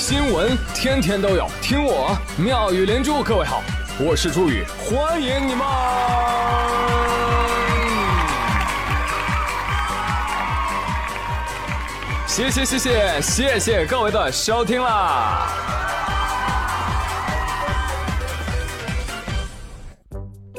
新闻天天都有，听我妙语连珠。各位好，我是朱宇，欢迎你们！谢谢谢谢谢谢各位的收听啦！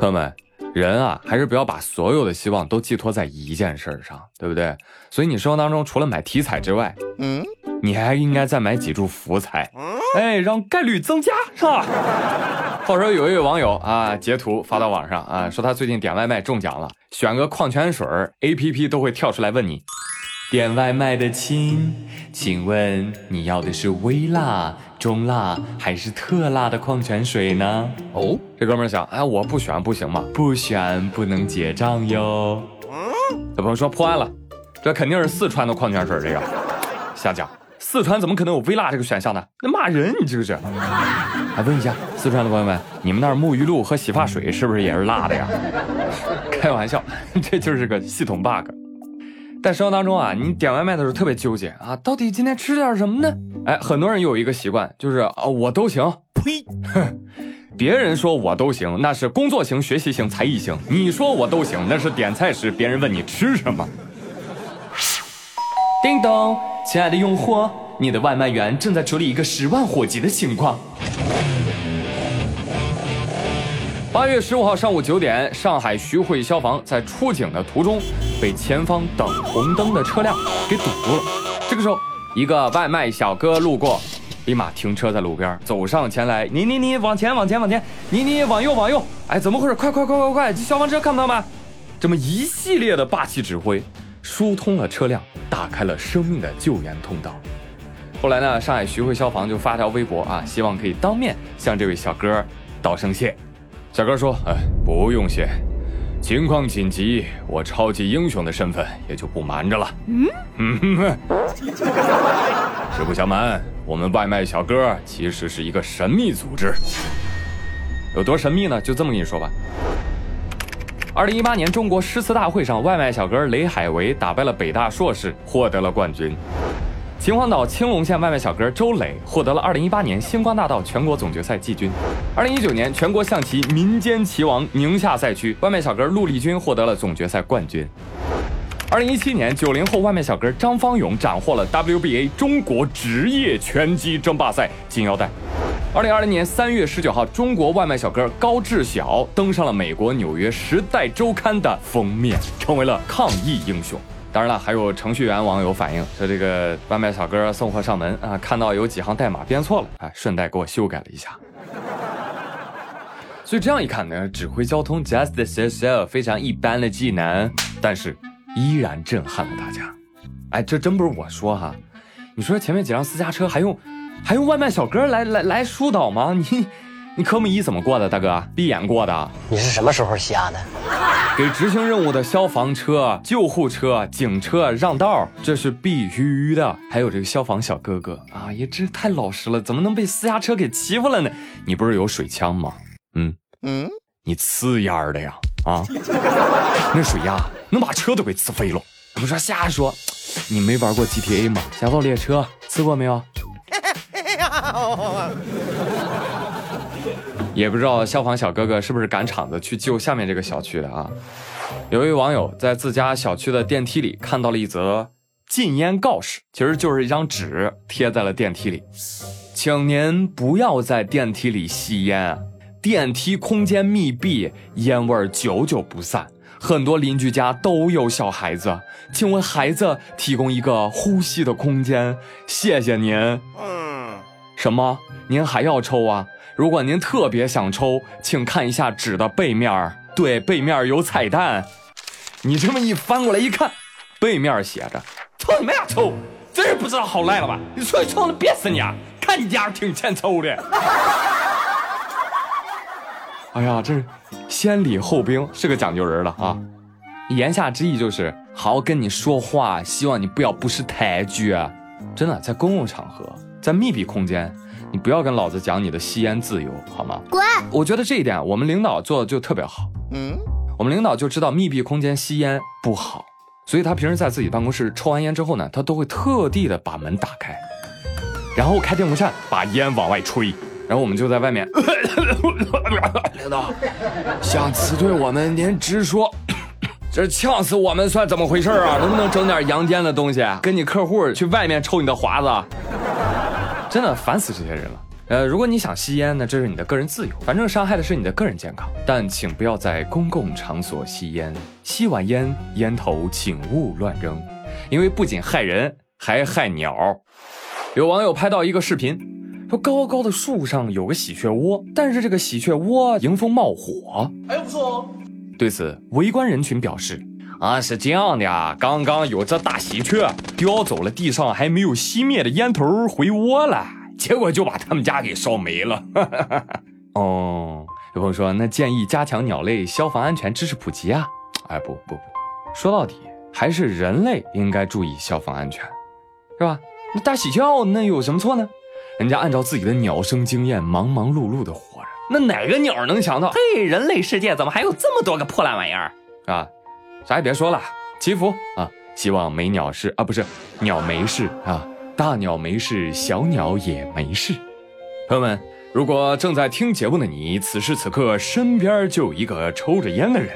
朋友们，人啊，还是不要把所有的希望都寄托在一件事儿上，对不对？所以你生活当中除了买体彩之外，嗯。你还应该再买几注福彩，哎，让概率增加，是吧？话说有一位网友啊，截图发到网上啊，说他最近点外卖中奖了，选个矿泉水，A P P 都会跳出来问你，点外卖的亲，请问你要的是微辣、中辣还是特辣的矿泉水呢？哦，这哥们想，哎，我不选不行吗？不选不能结账哟。有朋友说破案了，这肯定是四川的矿泉水，这个下降。四川怎么可能有微辣这个选项呢？那骂人，你这个是。还问一下四川的朋友们，你们那儿沐浴露和洗发水是不是也是辣的呀？开玩笑，这就是个系统 bug。在生活当中啊，你点外卖的时候特别纠结啊，到底今天吃点什么呢？哎，很多人有一个习惯，就是啊，我都行。呸！别人说我都行，那是工作型、学习型、才艺型。你说我都行，那是点菜时别人问你吃什么。叮咚，亲爱的用户，你的外卖员正在处理一个十万火急的情况。八月十五号上午九点，上海徐汇消防在出警的途中，被前方等红灯的车辆给堵住了。这个时候，一个外卖小哥路过，立马停车在路边，走上前来，你你你往前往前往前，你你往右往右，哎，怎么回事？快快快快快！消防车看不到吗？这么一系列的霸气指挥。疏通了车辆，打开了生命的救援通道。后来呢，上海徐汇消防就发条微博啊，希望可以当面向这位小哥道声谢。小哥说：“哎，不用谢，情况紧急，我超级英雄的身份也就不瞒着了。”嗯嗯，实不相瞒，我们外卖小哥其实是一个神秘组织。有多神秘呢？就这么跟你说吧。二零一八年中国诗词大会上，外卖小哥雷海为打败了北大硕士，获得了冠军。秦皇岛青龙县外卖小哥周磊获得了二零一八年星光大道全国总决赛季军。二零一九年全国象棋民间棋王宁夏赛区外卖小哥陆丽君获得了总决赛冠军。二零一七年，九零后外卖小哥张方勇斩获了 WBA 中国职业拳击争霸赛金腰带。二零二零年三月十九号，中国外卖小哥高志晓登上了美国纽约时代周刊的封面，成为了抗疫英雄。当然了，还有程序员网友反映说，这个外卖小哥送货上门啊，看到有几行代码编错了，啊，顺带给我修改了一下。所以这样一看呢，指挥交通 just so so 非常一般的技能，但是依然震撼了大家。哎，这真不是我说哈，你说前面几辆私家车还用？还用外卖小哥来来来疏导吗？你你科目一怎么过的，大哥？闭眼过的？你是什么时候瞎的？给执行任务的消防车、救护车、警车让道，这是必须的。还有这个消防小哥哥啊，也这太老实了，怎么能被私家车给欺负了呢？你不是有水枪吗？嗯嗯，你呲烟的呀？啊，那水呀，能把车都给呲飞了。不说瞎说，你没玩过 GTA 吗？侠盗猎车呲过没有？也不知道消防小哥哥是不是赶场子去救下面这个小区的啊？有一位网友在自家小区的电梯里看到了一则禁烟告示，其实就是一张纸贴在了电梯里，请您不要在电梯里吸烟，电梯空间密闭，烟味久久不散，很多邻居家都有小孩子，请为孩子提供一个呼吸的空间，谢谢您。什么？您还要抽啊？如果您特别想抽，请看一下纸的背面对，背面有彩蛋。你这么一翻过来一看，背面写着：“抽你妈呀，抽！真是不知道好赖了吧？你出去抽，了憋死你啊！看你家挺欠抽的。”哎呀，这是先礼后兵，是个讲究人了啊！言下之意就是好好跟你说话，希望你不要不识抬举。真的，在公共场合。在密闭空间，你不要跟老子讲你的吸烟自由，好吗？滚！我觉得这一点我们领导做的就特别好。嗯，我们领导就知道密闭空间吸烟不好，所以他平时在自己办公室抽完烟之后呢，他都会特地的把门打开。然后开电风扇把烟往外吹，然后我们就在外面。领导，想辞退我们您直说，这呛死我们算怎么回事啊？能不能整点阳间的东西？跟你客户去外面抽你的华子，真的烦死这些人了。呃，如果你想吸烟呢，这是你的个人自由，反正伤害的是你的个人健康。但请不要在公共场所吸烟，吸完烟烟头请勿乱扔，因为不仅害人，还害鸟。有网友拍到一个视频，说高高的树上有个喜鹊窝，但是这个喜鹊窝迎风冒火，哎，不错哦。对此，围观人群表示：啊，是这样的啊，刚刚有只大喜鹊叼走了地上还没有熄灭的烟头回窝了。结果就把他们家给烧没了。哦，有朋友说，那建议加强鸟类消防安全知识普及啊。哎，不不不，说到底还是人类应该注意消防安全，是吧？那大喜鹊那有什么错呢？人家按照自己的鸟生经验，忙忙碌碌的活着。那哪个鸟能想到，嘿，人类世界怎么还有这么多个破烂玩意儿啊？啥也别说了，祈福啊，希望没鸟事啊，不是鸟没事啊。大鸟没事，小鸟也没事。朋友们，如果正在听节目的你，此时此刻身边就有一个抽着烟的人，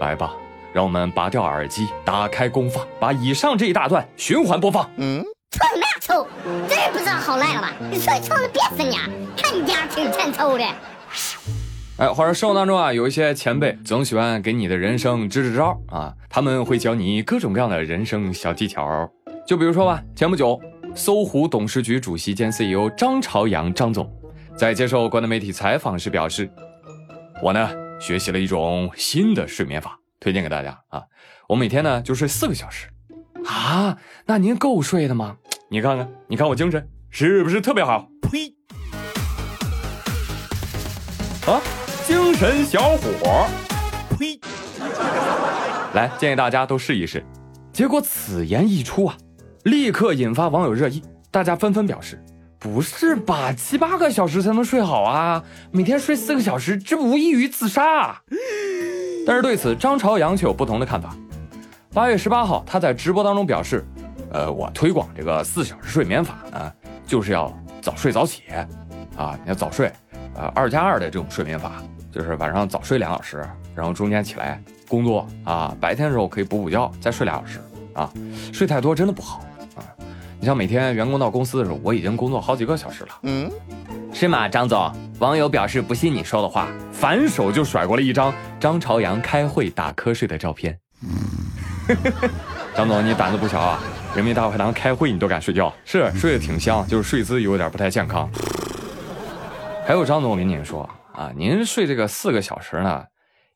来吧，让我们拔掉耳机，打开功放，把以上这一大段循环播放。嗯，抽嘛抽，这也不知道好赖了吧？你说抽的别分家，看你家挺欠抽的。哎，话说生活当中啊，有一些前辈总喜欢给你的人生支支招啊，他们会教你各种各样的人生小技巧。就比如说吧，前不久。搜狐董事局主席兼 CEO 张朝阳张总，在接受国内媒体采访时表示：“我呢学习了一种新的睡眠法，推荐给大家啊！我每天呢就睡四个小时啊，那您够睡的吗？你看看，你看我精神是不是特别好？呸！啊，精神小伙，呸！来，建议大家都试一试。结果此言一出啊。”立刻引发网友热议，大家纷纷表示：“不是吧，七八个小时才能睡好啊？每天睡四个小时，这无异于自杀。”但是对此，张朝阳却有不同的看法。八月十八号，他在直播当中表示：“呃，我推广这个四小时睡眠法呢，就是要早睡早起啊，你要早睡，呃，二加二的这种睡眠法，就是晚上早睡两小时，然后中间起来工作啊，白天的时候可以补补觉，再睡俩小时啊，睡太多真的不好啊。”你像每天员工到公司的时候，我已经工作好几个小时了。嗯，是吗，张总？网友表示不信你说的话，反手就甩过来一张张朝阳开会打瞌睡的照片。张总，你胆子不小啊！人民大会堂开会你都敢睡觉？是睡得挺香，就是睡姿有点不太健康。还有张总，我跟您说啊，您睡这个四个小时呢，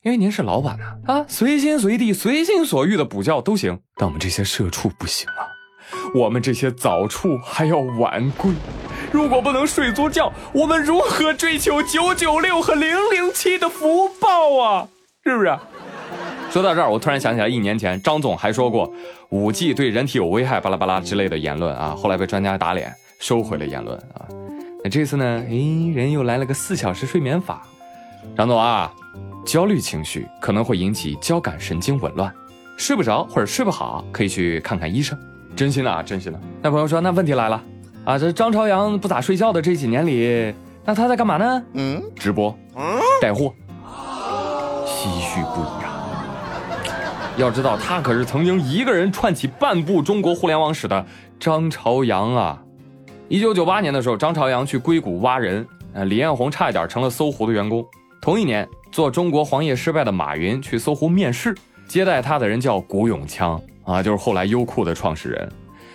因为您是老板呐，啊，随心随地、随心所欲的补觉都行。但我们这些社畜不行啊。我们这些早出还要晚归，如果不能睡足觉，我们如何追求九九六和零零七的福报啊？是不是？说到这儿，我突然想起来，一年前张总还说过五 G 对人体有危害，巴拉巴拉之类的言论啊，后来被专家打脸，收回了言论啊。那这次呢？哎，人又来了个四小时睡眠法。张总啊，焦虑情绪可能会引起交感神经紊乱，睡不着或者睡不好，可以去看看医生。真心的啊，真心的。那朋友说，那问题来了啊，这张朝阳不咋睡觉的这几年里，那他在干嘛呢？嗯，直播，带货，唏嘘不已啊。要知道，他可是曾经一个人串起半部中国互联网史的张朝阳啊。一九九八年的时候，张朝阳去硅谷挖人，呃，李彦宏差一点成了搜狐的员工。同一年，做中国黄页失败的马云去搜狐面试，接待他的人叫古永锵。啊，就是后来优酷的创始人。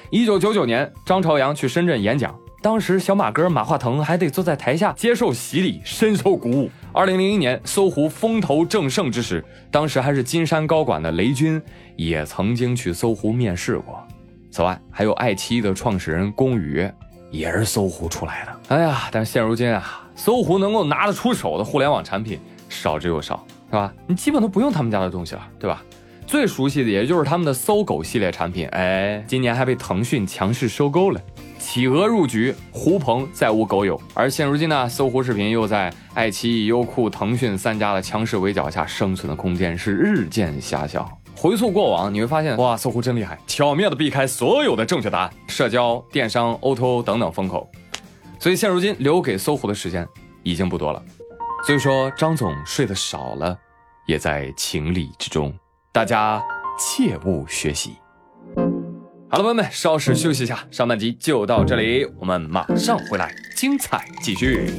一九九九年，张朝阳去深圳演讲，当时小马哥马化腾还得坐在台下接受洗礼，深受鼓舞。二零零一年，搜狐风头正盛之时，当时还是金山高管的雷军也曾经去搜狐面试过。此外，还有爱奇艺的创始人龚宇也是搜狐出来的。哎呀，但是现如今啊，搜狐能够拿得出手的互联网产品少之又少，是吧？你基本都不用他们家的东西了，对吧？最熟悉的也就是他们的搜狗系列产品，哎，今年还被腾讯强势收购了。企鹅入局，狐朋再无狗友。而现如今呢，搜狐视频又在爱奇艺、优酷、腾讯三家的强势围剿下，生存的空间是日渐狭小。回溯过往，你会发现，哇，搜狐真厉害，巧妙的避开所有的正确答案，社交、电商、O2O 等等风口，所以现如今留给搜狐的时间已经不多了。所以说张总睡得少了，也在情理之中，大家切勿学习。好了，朋友们，稍事休息一下，上半集就到这里，我们马上回来，精彩继续。